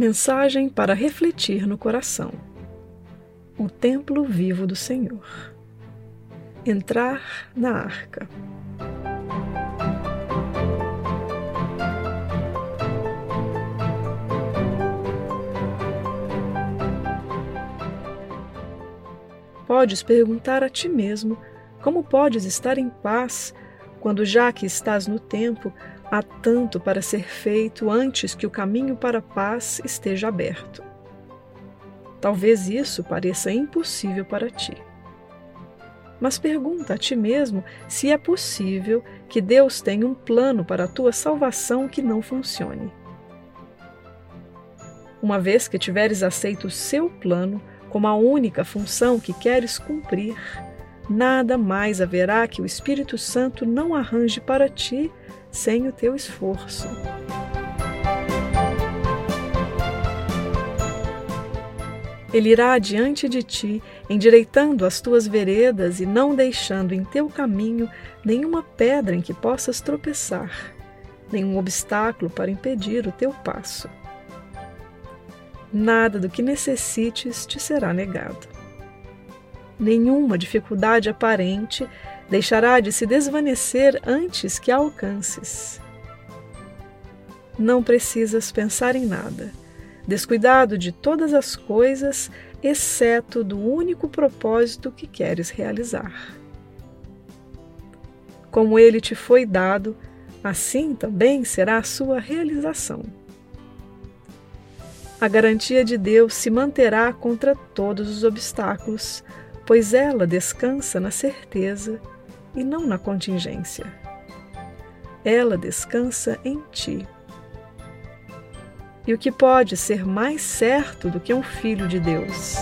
Mensagem para refletir no coração. O templo vivo do Senhor. Entrar na arca. Podes perguntar a ti mesmo como podes estar em paz quando, já que estás no tempo, há tanto para ser feito antes que o caminho para a paz esteja aberto. Talvez isso pareça impossível para ti. Mas pergunta a ti mesmo se é possível que Deus tenha um plano para a tua salvação que não funcione. Uma vez que tiveres aceito o seu plano como a única função que queres cumprir, nada mais haverá que o Espírito Santo não arranje para ti sem o teu esforço. Ele irá adiante de ti, endireitando as tuas veredas e não deixando em teu caminho nenhuma pedra em que possas tropeçar, nenhum obstáculo para impedir o teu passo. Nada do que necessites te será negado. Nenhuma dificuldade aparente deixará de se desvanecer antes que a alcances. Não precisas pensar em nada, descuidado de todas as coisas, exceto do único propósito que queres realizar. Como ele te foi dado, assim também será a sua realização. A garantia de Deus se manterá contra todos os obstáculos, pois ela descansa na certeza e não na contingência. Ela descansa em ti. E o que pode ser mais certo do que um filho de Deus?